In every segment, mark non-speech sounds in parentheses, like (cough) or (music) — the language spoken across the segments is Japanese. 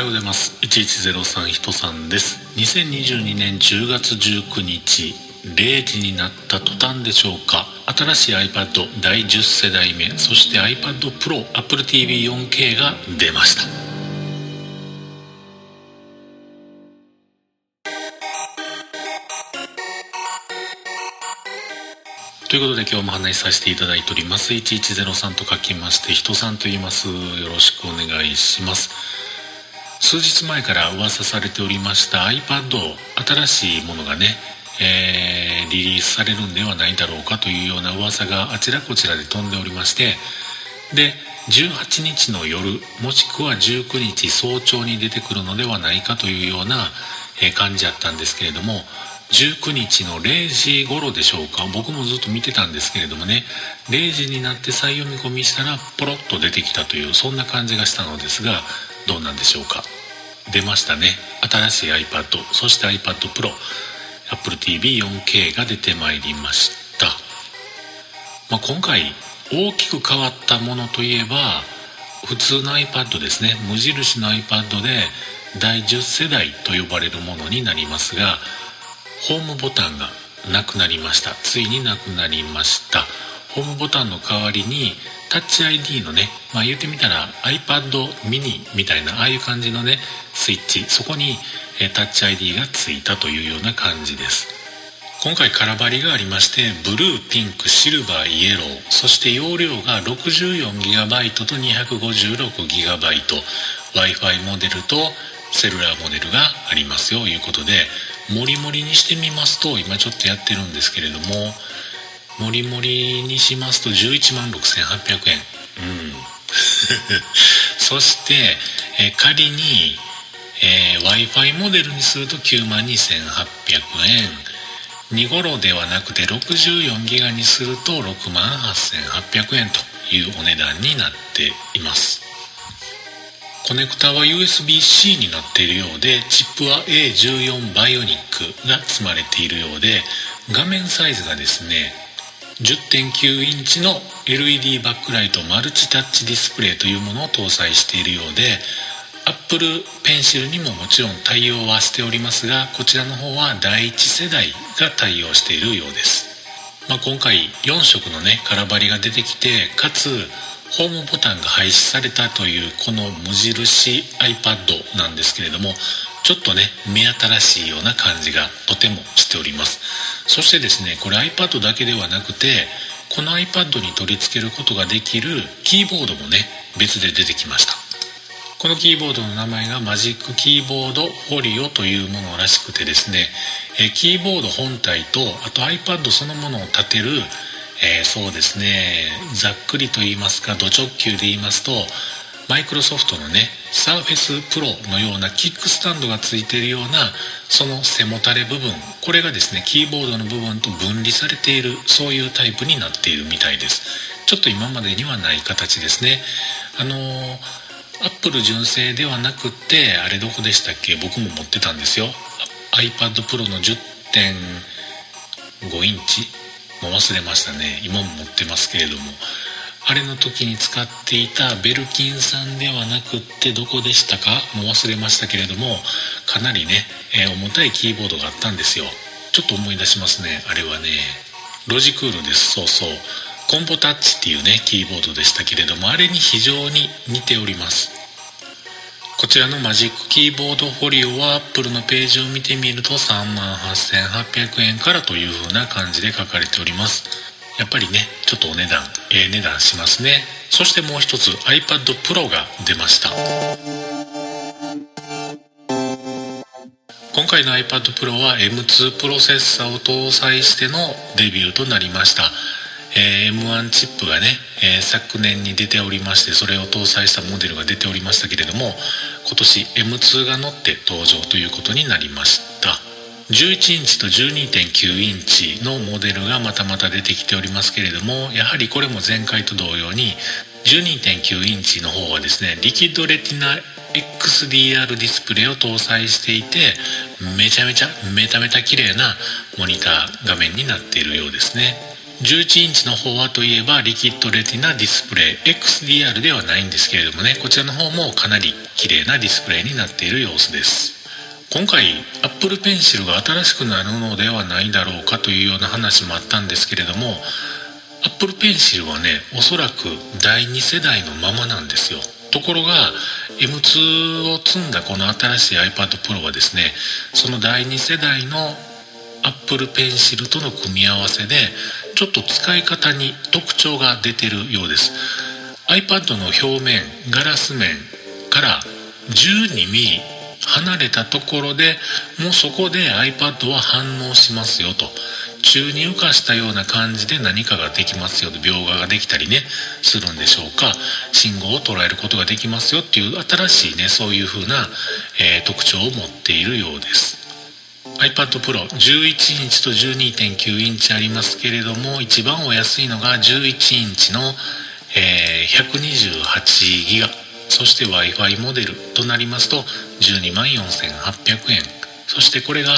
ようございます。1103人さんです。2022年10月19日0時になった途端でしょうか。新しい iPad 第10世代目そして iPad Pro Apple TV4K が出ました。ということで今日も話しさせていただいております。1103と書きまして人さんと言います。よろしくお願いします。数日前から噂されておりました iPad 新しいものがねえー、リリースされるんではないだろうかというような噂があちらこちらで飛んでおりましてで18日の夜もしくは19日早朝に出てくるのではないかというような感じやったんですけれども19日の0時頃でしょうか僕もずっと見てたんですけれどもね0時になって再読み込みしたらポロッと出てきたというそんな感じがしたのですがどうなんでしょうか？出ましたね。新しい iPad そして iPad Pro Apple TV4K が出てまいりました、まあ、今回大きく変わったものといえば普通の iPad ですね。無印の iPad で第10世代と呼ばれるものになりますがホームボタンがなくなりました。ついになくなりました。ホームボタンの代わりにタッチ ID のね、まあ、言ってみたら iPad mini みたいなああいう感じのねスイッチそこにタッチ ID がついたというような感じです。今回空張りがありましてブルーピンクシルバーイエローそして容量が 64GB と 256GB w i f i モデルとセルラーモデルがありますよということでモリモリにしてみますと今ちょっとやってるんですけれどもモリモリにしますと11万6800円。うん。(laughs) そして、え仮に、えー、w i f i モデルにすると9万2800円。2頃ではなくて64ギガにすると6万8800円というお値段になっています。コネクタは USB-C になっているようでチップは A14 バイオニックが積まれているようで画面サイズがですね10.9インチの LED バックライトマルチタッチディスプレイというものを搭載しているようで Apple Pencil にももちろん対応はしておりますがこちらの方は第1世代が対応しているようです、まあ、今回4色のね空張りが出てきてかつホームボタンが廃止されたというこの無印 iPad なんですけれどもちょっとね目新しいような感じがとてもしております。そしてですねこれ iPad だけではなくてこの iPad に取り付けることができるキーボードもね別で出てきました。このキーボードの名前がマジックキーボードフォリオというものらしくてですねキーボード本体とあと iPad そのものを立てるえー、そうですねざっくりと言いますかド直球で言いますとマイクロソフトのねサーフェスプロのようなキックスタンドがついているようなその背もたれ部分これがですねキーボードの部分と分離されているそういうタイプになっているみたいです。ちょっと今までにはない形ですね。あのーアップル純正ではなくてあれどこでしたっけ？僕も持ってたんですよ。iPad Pro の10.5インチ。もう忘れましたね。今も持ってますけれども。あれの時に使っていたベルキンさんではなくってどこでしたか？もう忘れましたけれどもかなりね、えー、重たいキーボードがあったんですよ。ちょっと思い出しますねあれはね。ロジクールです。そうそう。コンボタッチっていうねキーボードでしたけれどもあれに非常に似ております。こちらのマジックキーボードフォリオは Apple のページを見てみると38,800円からという風な感じで書かれております。やっぱりねちょっとお値段ええー、値段しますね。そしてもう一つ iPad Pro が出ました。今回の iPad Pro は M2 プロセッサーを搭載してのデビューとなりました。えー、M1 チップがね、えー、昨年に出ておりましてそれを搭載したモデルが出ておりましたけれども今年 M2 が乗って登場ということになりました。11インチと12.9インチのモデルがまたまた出てきておりますけれどもやはりこれも前回と同様に12.9インチの方はですねリキッドレティナ XDR ディスプレイを搭載していてめちゃめちゃメタメタ綺麗なモニター画面になっているようですね。11インチの方はといえばリキッドレティナディスプレイ XDR ではないんですけれどもねこちらの方もかなり綺麗なディスプレイになっている様子です。今回 Apple Pencil が新しくなるのではないだろうかというような話もあったんですけれども Apple Pencil はねおそらく第2世代のままなんですよ。ところが M2 を積んだこの新しい iPad Pro はですねその第2世代の Apple Pencil との組み合わせでちょっと使い方に特徴が出てるようです。iPad の表面ガラス面から 12mm 離れたところでもうそこで iPad は反応しますよと。宙に浮かしたような感じで何かができますよと。描画ができたりねするんでしょうか。信号を捉えることができますよっていう新しいねそういう風な、えー、特徴を持っているようです。iPad Pro 11インチと12.9インチありますけれども一番お安いのが11インチの、えー、128ギガ。そして Wi-Fi モデルとなりますと12万4800円。そしてこれが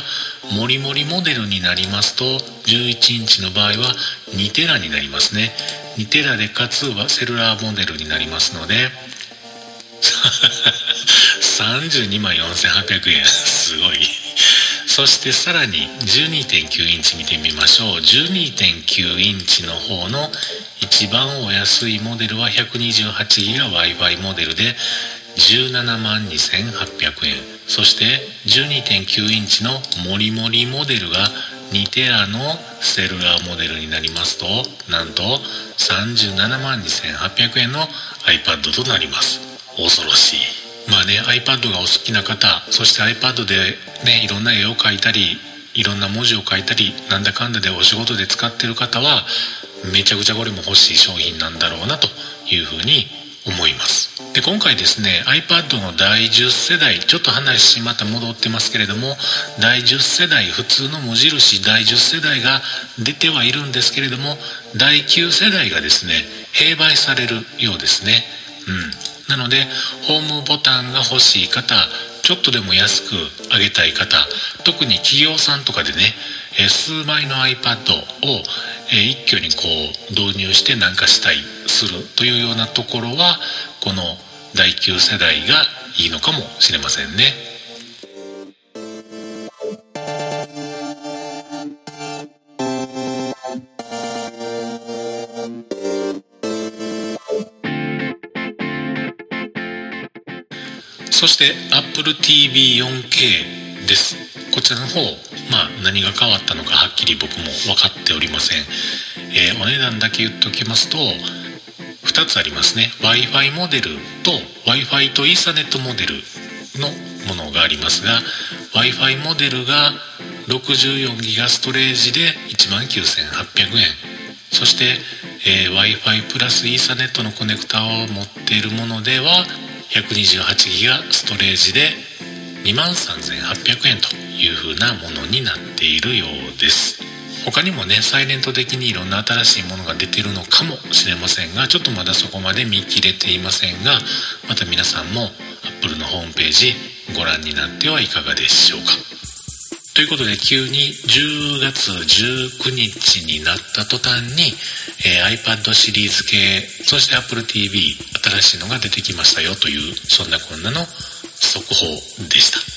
モリモリモデルになりますと11インチの場合は2テラになりますね。2テラでかつはセルラーモデルになりますので (laughs) 32万4800円。すごい。そしてさらに12.9インチ見てみましょう。12.9インチの方の一番お安いモデルは 128GB Wi-Fi モデルで17万2800円。そして12.9インチのモリモリモデルが2テラのセルラーモデルになりますとなんと37万2800円の iPad となります。恐ろしい。まあね iPad がお好きな方そして iPad でねいろんな絵を描いたりいろんな文字を書いたりなんだかんだでお仕事で使ってる方はめちゃくちゃこれも欲しい商品なんだろうなというふうに思います。で今回ですね iPad の第10世代ちょっと話また戻ってますけれども第10世代普通の無印第10世代が出てはいるんですけれども第9世代がですね併売されるようですね。うん。なのでホームボタンが欲しい方ちょっとでも安くあげたい方特に企業さんとかでね数枚の iPad を一挙にこう導入して何かしたいするというようなところはこの第9世代がいいのかもしれませんね。そして AppleTV4K です。こちらの方、まあ、何が変わったのかはっきり僕も分かっておりません、えー、お値段だけ言っておきますと2つありますね。W i f i モデルと w i f i とイーサネットモデルのものがありますが w i f i モデルが64ギガストレージで19,800円。そして、えー、w i f i プラスイーサネットのコネクタを持っているものでは128ギガストレージで23,800円という風なものになっているようです。他にもねサイレント的にいろんな新しいものが出てるのかもしれませんがちょっとまだそこまで見切れていませんがまた皆さんも Apple のホームページご覧になってはいかがでしょうか。ということで急に10月19日になった途端に、えー、iPad シリーズ系そして Apple TV 新しいのが出てきましたよというそんなこんなの速報でした。